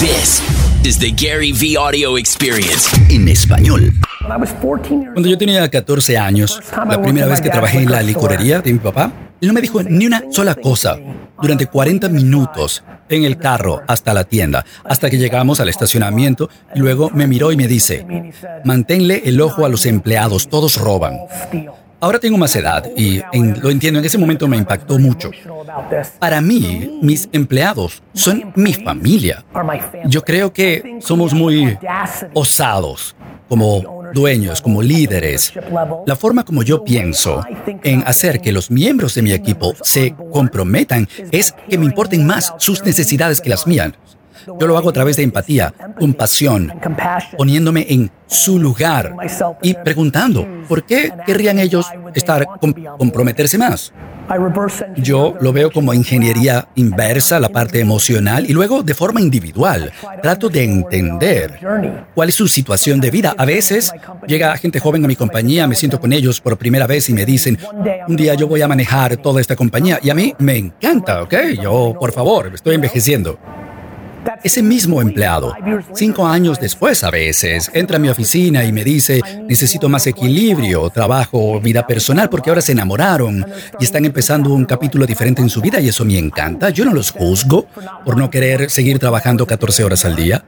This is the Gary V Audio Experience en español. Cuando yo tenía 14 años, la primera vez que trabajé en la licorería de mi papá, él no me dijo ni una sola cosa durante 40 minutos en el carro hasta la tienda, hasta que llegamos al estacionamiento y luego me miró y me dice, manténle el ojo a los empleados, todos roban. Ahora tengo más edad y lo entiendo, en ese momento me impactó mucho. Para mí, mis empleados son mi familia. Yo creo que somos muy osados como dueños, como líderes. La forma como yo pienso en hacer que los miembros de mi equipo se comprometan es que me importen más sus necesidades que las mías. Yo lo hago a través de empatía, compasión, poniéndome en su lugar y preguntando, ¿por qué querrían ellos estar comprometerse más? Yo lo veo como ingeniería inversa, la parte emocional, y luego de forma individual. Trato de entender cuál es su situación de vida. A veces llega gente joven a mi compañía, me siento con ellos por primera vez y me dicen, un día yo voy a manejar toda esta compañía. Y a mí me encanta, ¿ok? Yo, por favor, estoy envejeciendo. Ese mismo empleado, cinco años después a veces, entra a mi oficina y me dice, necesito más equilibrio, trabajo, vida personal, porque ahora se enamoraron y están empezando un capítulo diferente en su vida y eso me encanta. Yo no los juzgo por no querer seguir trabajando 14 horas al día.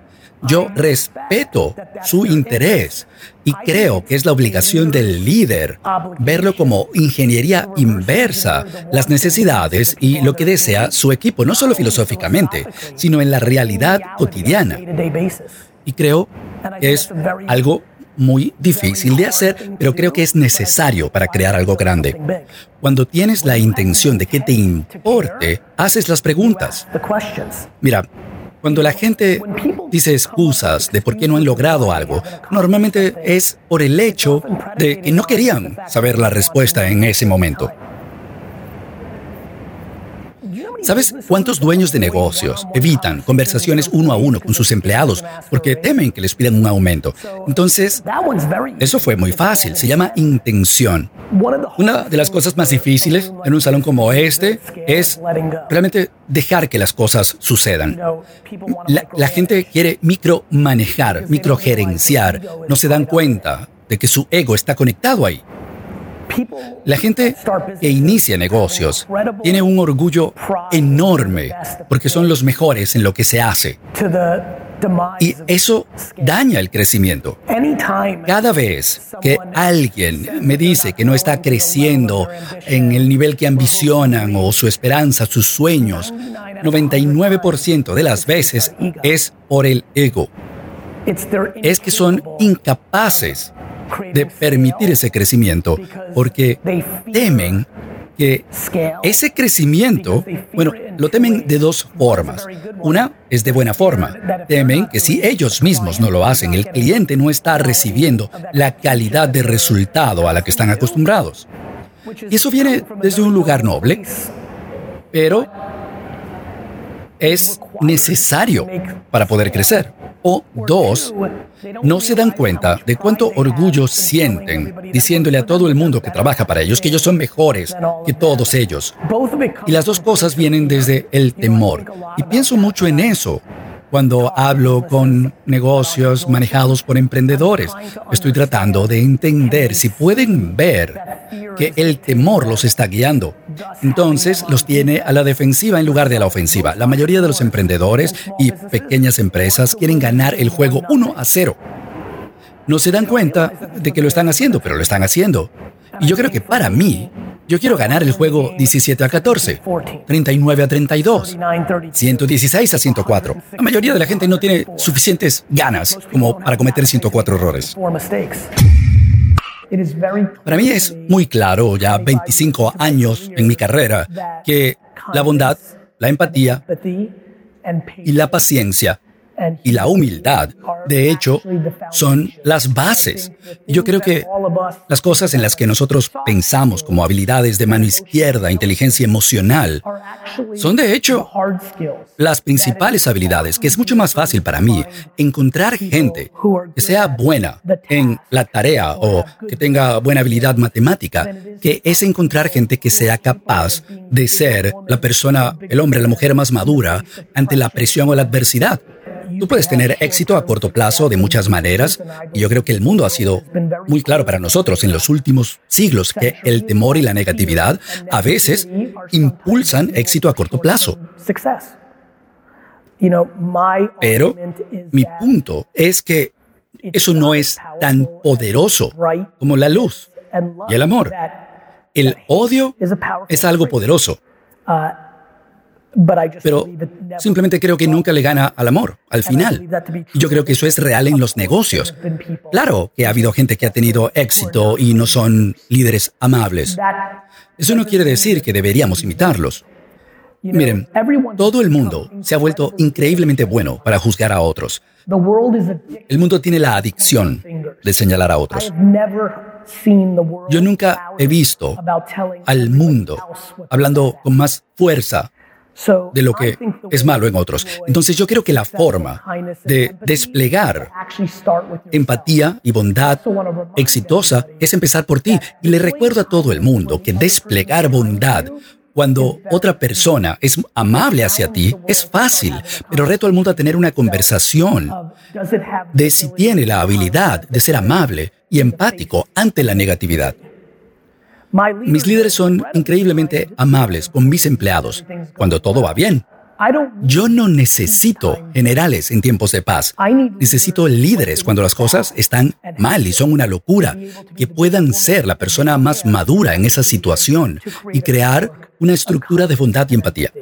Yo respeto su interés y creo que es la obligación del líder verlo como ingeniería inversa, las necesidades y lo que desea su equipo, no solo filosóficamente, sino en la realidad cotidiana. Y creo que es algo muy difícil de hacer, pero creo que es necesario para crear algo grande. Cuando tienes la intención de que te importe, haces las preguntas. Mira, cuando la gente dice excusas de por qué no han logrado algo, normalmente es por el hecho de que no querían saber la respuesta en ese momento. ¿Sabes cuántos dueños de negocios evitan conversaciones uno a uno con sus empleados porque temen que les pidan un aumento? Entonces, eso fue muy fácil, se llama intención. Una de las cosas más difíciles en un salón como este es realmente dejar que las cosas sucedan. La, gente quiere micromanejar, microgerenciar, no se dan cuenta de que su ego está conectado ahí. La gente que inicia negocios tiene un orgullo enorme porque son los mejores en lo que se hace. Y eso daña el crecimiento. Cada vez que alguien me dice que no está creciendo en el nivel que ambicionan o su esperanza, sus sueños, 99% de las veces es por el ego. Es que son incapaces de permitir ese crecimiento porque temen que ese crecimiento, bueno, lo temen de dos formas. Una es de buena forma. Temen que si ellos mismos no lo hacen, el cliente no está recibiendo la calidad de resultado a la que están acostumbrados. Y eso viene desde un lugar noble, pero es necesario para poder crecer. O dos, no se dan cuenta de cuánto orgullo sienten diciéndole a todo el mundo que trabaja para ellos que ellos son mejores que todos ellos. Y las dos cosas vienen desde el temor. Y pienso mucho en eso cuando hablo con negocios manejados por emprendedores. Estoy tratando de entender si pueden ver que el temor los está guiando. Entonces los tiene a la defensiva en lugar de a la ofensiva. La mayoría de los emprendedores y pequeñas empresas quieren ganar el juego 1 a 0. No se dan cuenta de que lo están haciendo, pero lo están haciendo. Y yo creo que para mí, yo quiero ganar el juego 17 a 14, 39 a 32, 116 a 104. La mayoría de la gente no tiene suficientes ganas como para cometer 104 errores. Para mí es muy claro, ya 25 años en mi carrera, que la bondad, la empatía y la paciencia y la humildad, de hecho, son las bases. Yo creo que las cosas en las que nosotros pensamos como habilidades de mano izquierda, inteligencia emocional, son de hecho las principales habilidades, que es mucho más fácil para mí encontrar gente que sea buena en la tarea o que tenga buena habilidad matemática, que es encontrar gente que sea capaz de ser la persona, el hombre, la mujer más madura ante la presión o la adversidad. Tú puedes tener éxito a corto plazo de muchas maneras y yo creo que el mundo ha sido muy claro para nosotros en los últimos siglos que el temor y la negatividad a veces impulsan éxito a corto plazo. Pero mi punto es que eso no es tan poderoso como la luz y el amor. El odio es algo poderoso. Pero simplemente creo que nunca le gana al amor, al final. Yo creo que eso es real en los negocios. Claro que ha habido gente que ha tenido éxito y no son líderes amables. Eso no quiere decir que deberíamos imitarlos. Miren, todo el mundo se ha vuelto increíblemente bueno para juzgar a otros. El mundo tiene la adicción de señalar a otros. Yo nunca he visto al mundo hablando con más fuerza de lo que es malo en otros. Entonces yo creo que la forma de desplegar empatía y bondad exitosa es empezar por ti. Y le recuerdo a todo el mundo que desplegar bondad cuando otra persona es amable hacia ti, es fácil, pero reto al mundo a tener una conversación de si tiene la habilidad de ser amable y empático ante la negatividad. Mis líderes son increíblemente amables con mis empleados cuando todo va bien. Yo no necesito generales en tiempos de paz. Necesito líderes cuando las cosas están mal y son una locura, que puedan ser la persona más madura en esa situación y crear una estructura de bondad y empatía.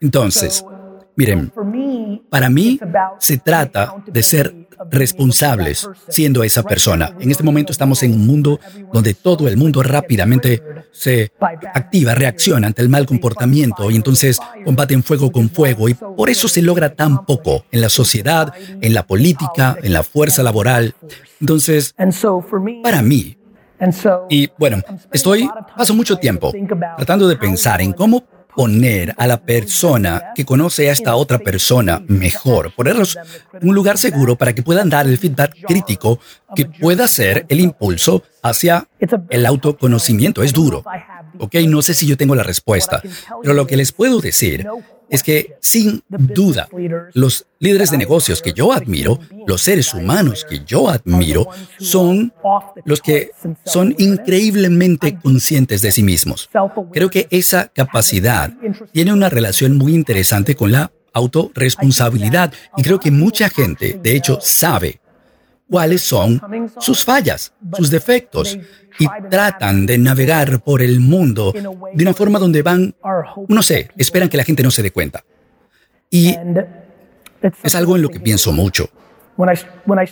Entonces, miren, para mí se trata de ser responsables siendo esa persona. En este momento estamos en un mundo donde todo el mundo rápidamente se activa, reacciona ante el mal comportamiento y entonces combaten fuego con fuego y por eso se logra tan poco en la sociedad, en la política, en la fuerza laboral. Entonces, para mí, y bueno, estoy, paso mucho tiempo tratando de pensar en cómo poner a la persona que conoce a esta otra persona mejor, ponerlos en un lugar seguro para que puedan dar el feedback crítico que pueda ser el impulso hacia el autoconocimiento. Es duro. Ok, no sé si yo tengo la respuesta, pero lo que les puedo decir es que, sin duda, los líderes de negocios que yo admiro, los seres humanos que yo admiro, son los que son increíblemente conscientes de sí mismos. Creo que esa capacidad tiene una relación muy interesante con la autorresponsabilidad y creo que mucha gente, de hecho, sabe cuáles son sus fallas, sus defectos, y tratan de navegar por el mundo de una forma donde van, no sé, esperan que la gente no se dé cuenta. Y es algo en lo que pienso mucho.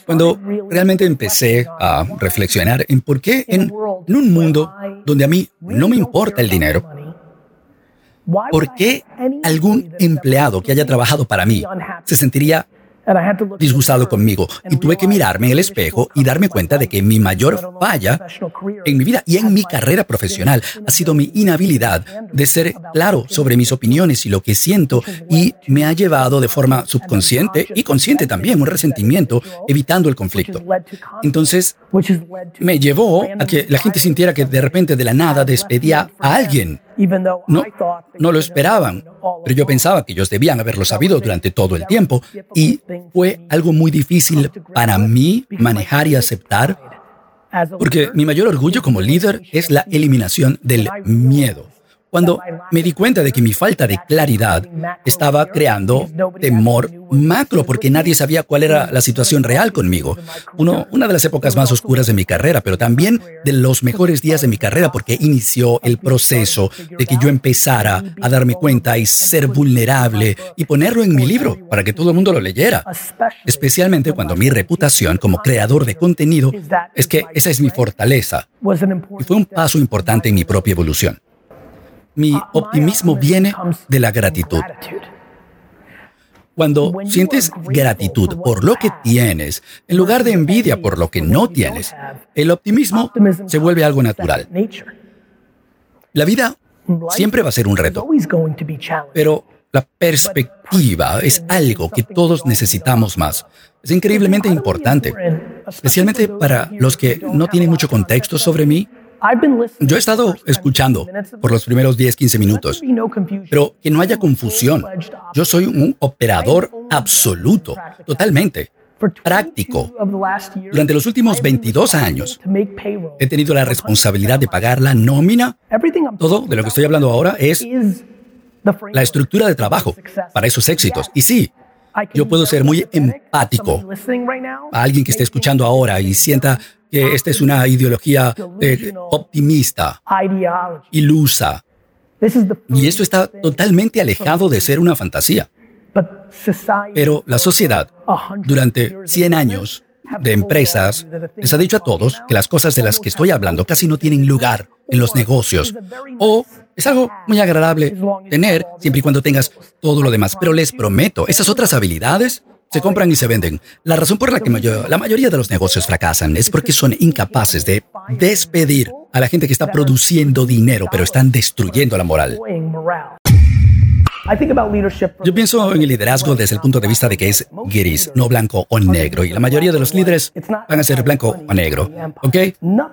Cuando realmente empecé a reflexionar en por qué en, un mundo donde a mí no me importa el dinero, ¿por qué algún empleado que haya trabajado para mí se sentiría disgustado conmigo. y tuve que mirarme en el espejo y darme cuenta de que mi mayor falla en mi vida y en mi carrera profesional ha sido mi inhabilidad de ser claro sobre mis opiniones y lo que siento y me ha llevado de forma subconsciente y consciente también un resentimiento evitando el conflicto. Entonces me llevó a que la gente sintiera que de repente de la nada despedía a alguien no, no lo esperaban, pero yo pensaba que ellos debían haberlo sabido durante todo el tiempo y fue algo muy difícil para mí manejar y aceptar porque mi mayor orgullo como líder es la eliminación del miedo. Cuando me di cuenta de que mi falta de claridad estaba creando temor macro porque nadie sabía cuál era la situación real conmigo. Uno, una de las épocas más oscuras de mi carrera, pero también de los mejores días de mi carrera porque inició el proceso de que yo empezara a darme cuenta y ser vulnerable y ponerlo en mi libro para que todo el mundo lo leyera. Especialmente cuando mi reputación como creador de contenido es que esa es mi fortaleza. Y fue un paso importante en mi propia evolución. Mi optimismo viene de la gratitud. Cuando sientes gratitud por lo que tienes, en lugar de envidia por lo que no tienes, el optimismo se vuelve algo natural. La vida siempre va a ser un reto, pero la perspectiva es algo que todos necesitamos más. Es increíblemente importante, especialmente para los que no tienen mucho contexto sobre mí Yo he estado escuchando por los primeros 10, 15 minutos, pero que no haya confusión. Yo soy un operador absoluto, totalmente práctico. Durante los últimos 22 años he tenido la responsabilidad de pagar la nómina. Todo de lo que estoy hablando ahora es la estructura de trabajo para esos éxitos. Y sí, yo puedo ser muy empático a alguien que esté escuchando ahora y sienta que esta es una ideología eh, optimista, ilusa. Y esto está totalmente alejado de ser una fantasía. Pero la sociedad, durante 100 años de empresas, les ha dicho a todos que las cosas de las que estoy hablando casi no tienen lugar en los negocios. O es algo muy agradable tener siempre y cuando tengas todo lo demás. Pero les prometo, esas otras habilidades se compran y se venden. La razón por la que la mayoría de los negocios fracasan es porque son incapaces de despedir a la gente que está produciendo dinero, pero están destruyendo la moral. Yo pienso en el liderazgo desde el punto de vista de que es gris, no blanco o negro, y la mayoría de los líderes van a ser blanco o negro, ¿ok?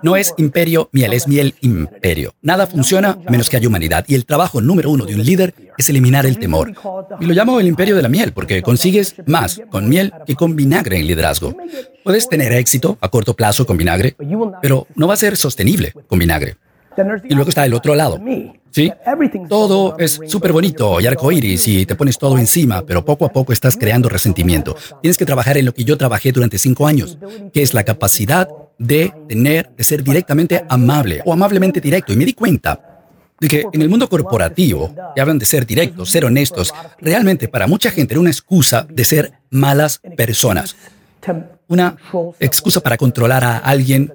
No es imperio miel, es miel imperio. Nada funciona menos que haya humanidad, y el trabajo número uno de un líder es eliminar el temor. Y lo llamo el imperio de la miel, porque consigues más con miel que con vinagre en liderazgo. Puedes tener éxito a corto plazo con vinagre, pero no va a ser sostenible con vinagre. Y luego está el otro lado. ¿Sí? Todo es súper bonito y arcoíris y te pones todo encima, pero poco a poco estás creando resentimiento. Tienes que trabajar en lo que yo trabajé durante cinco años, que es la capacidad de tener, de ser directamente amable o amablemente directo. Y me di cuenta de que en el mundo corporativo, que hablan de ser directos, ser honestos, realmente para mucha gente era una excusa de ser malas personas una excusa para controlar a alguien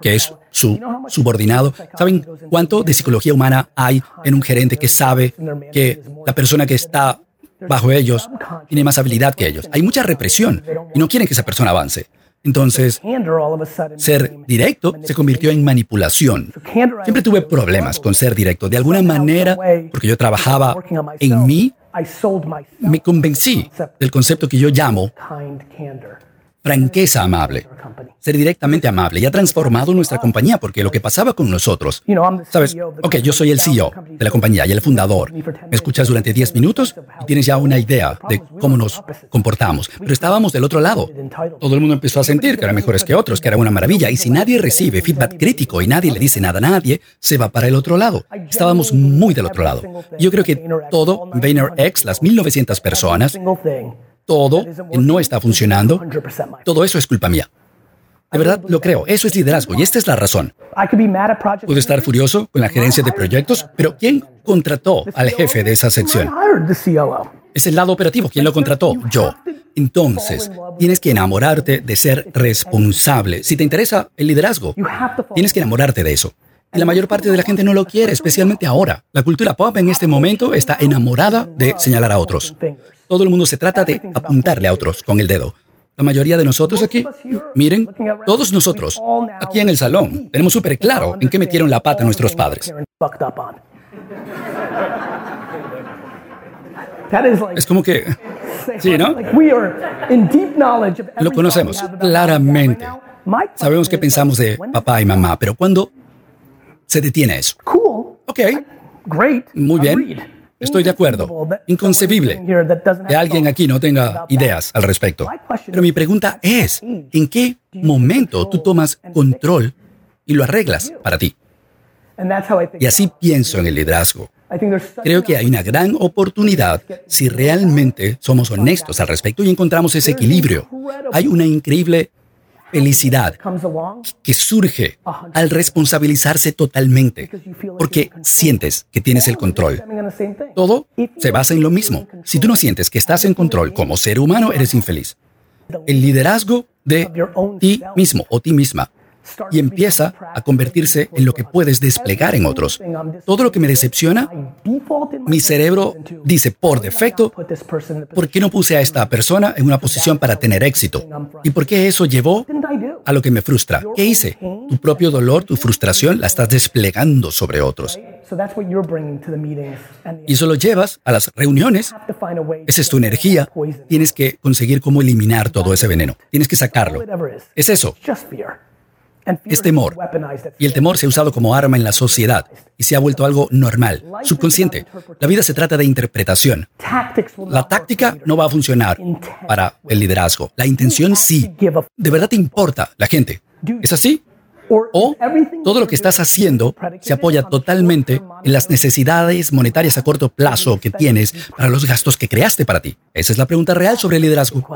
que es su subordinado. ¿Saben cuánto de psicología humana hay en un gerente que sabe que la persona que está bajo ellos tiene más habilidad que ellos? Hay mucha represión y no quieren que esa persona avance. Entonces, ser directo se convirtió en manipulación. Siempre tuve problemas con ser directo. De alguna manera, porque yo trabajaba en mí, me convencí del concepto que yo llamo franqueza amable, ser directamente amable. Y ha transformado nuestra compañía porque lo que pasaba con nosotros, sabes, ok, yo soy el CEO de la compañía y el fundador, me escuchas durante 10 minutos y tienes ya una idea de cómo nos comportamos, pero estábamos del otro lado. Todo el mundo empezó a sentir que eran mejores que otros, que era una maravilla. Y si nadie recibe feedback crítico y nadie le dice nada a nadie, se va para el otro lado. Estábamos muy del otro lado. Yo creo que todo VaynerX, las 1900 personas, todo no está funcionando, todo eso es culpa mía. De verdad lo creo, eso es liderazgo y esta es la razón. Puedo estar furioso con la gerencia de proyectos, pero ¿quién contrató al jefe de esa sección? Es el lado operativo, ¿quién lo contrató? Yo. Entonces, tienes que enamorarte de ser responsable. Si te interesa el liderazgo, tienes que enamorarte de eso. Y la mayor parte de la gente no lo quiere, especialmente ahora. La cultura pop en este momento está enamorada de señalar a otros. Todo el mundo se trata de apuntarle a otros con el dedo. La mayoría de nosotros aquí, miren, todos nosotros, aquí en el salón, tenemos súper claro en qué metieron la pata nuestros padres. Es como que, sí, ¿no? Lo conocemos claramente. Sabemos qué pensamos de papá y mamá, pero cuando se detiene eso. Ok, muy bien. Estoy de acuerdo. Inconcebible que alguien aquí no tenga ideas al respecto. Pero mi pregunta es, ¿en qué momento tú tomas control y lo arreglas para ti? Y así pienso en el liderazgo. Creo que hay una gran oportunidad si realmente somos honestos al respecto y encontramos ese equilibrio. Hay una increíble felicidad que surge al responsabilizarse totalmente, porque sientes que tienes el control. Todo se basa en lo mismo. Si tú no sientes que estás en control como ser humano, eres infeliz. El liderazgo de ti mismo o ti misma y empieza a convertirse en lo que puedes desplegar en otros. Todo lo que me decepciona, mi cerebro dice por defecto, ¿por qué no puse a esta persona en una posición para tener éxito? ¿Y por qué eso llevó a lo que me frustra? ¿Qué hice? Tu propio dolor, tu frustración, la estás desplegando sobre otros. Y eso lo llevas a las reuniones. Esa es tu energía. Tienes que conseguir cómo eliminar todo ese veneno. Tienes que sacarlo. Es eso. Es temor. Y el temor se ha usado como arma en la sociedad y se ha vuelto algo normal, subconsciente. La vida se trata de interpretación. La táctica no va a funcionar para el liderazgo. La intención sí. ¿De verdad te importa la gente? ¿Es así? O todo lo que estás haciendo se apoya totalmente en las necesidades monetarias a corto plazo que tienes para los gastos que creaste para ti. Esa es la pregunta real sobre el liderazgo.